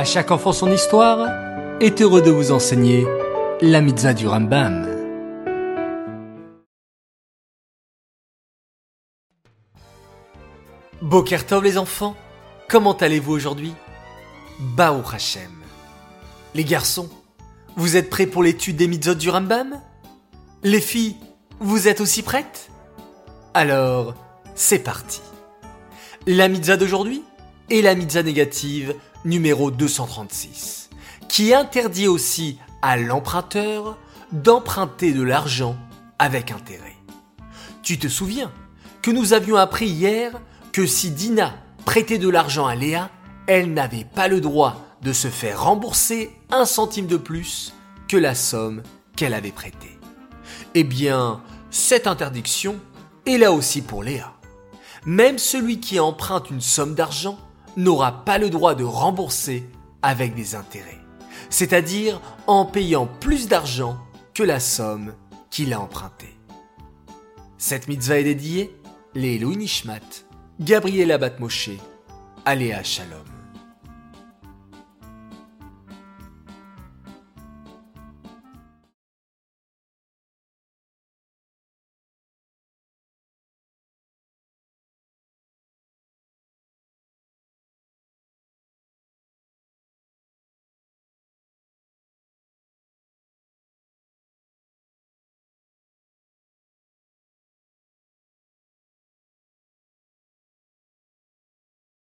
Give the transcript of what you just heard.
À chaque enfant son histoire est heureux de vous enseigner la mitzvah du Rambam. Bokertov les enfants, comment allez-vous aujourd'hui? Baruch Hashem. Les garçons, vous êtes prêts pour l'étude des mitzvot du Rambam? Les filles, vous êtes aussi prêtes? Alors, c'est parti. La mitzvah d'aujourd'hui est la mitzvah négative numéro 236, qui interdit aussi à l'emprunteur d'emprunter de l'argent avec intérêt. Tu te souviens que nous avions appris hier que si Dina prêtait de l'argent à Léa, elle n'avait pas le droit de se faire rembourser un centime de plus que la somme qu'elle avait prêtée. Eh bien, cette interdiction est là aussi pour Léa. Même celui qui emprunte une somme d'argent n'aura pas le droit de rembourser avec des intérêts, c'est-à-dire en payant plus d'argent que la somme qu'il a empruntée. Cette mitzvah est dédiée les Nishmat, Gabriela Batmoshe, Aléa Shalom.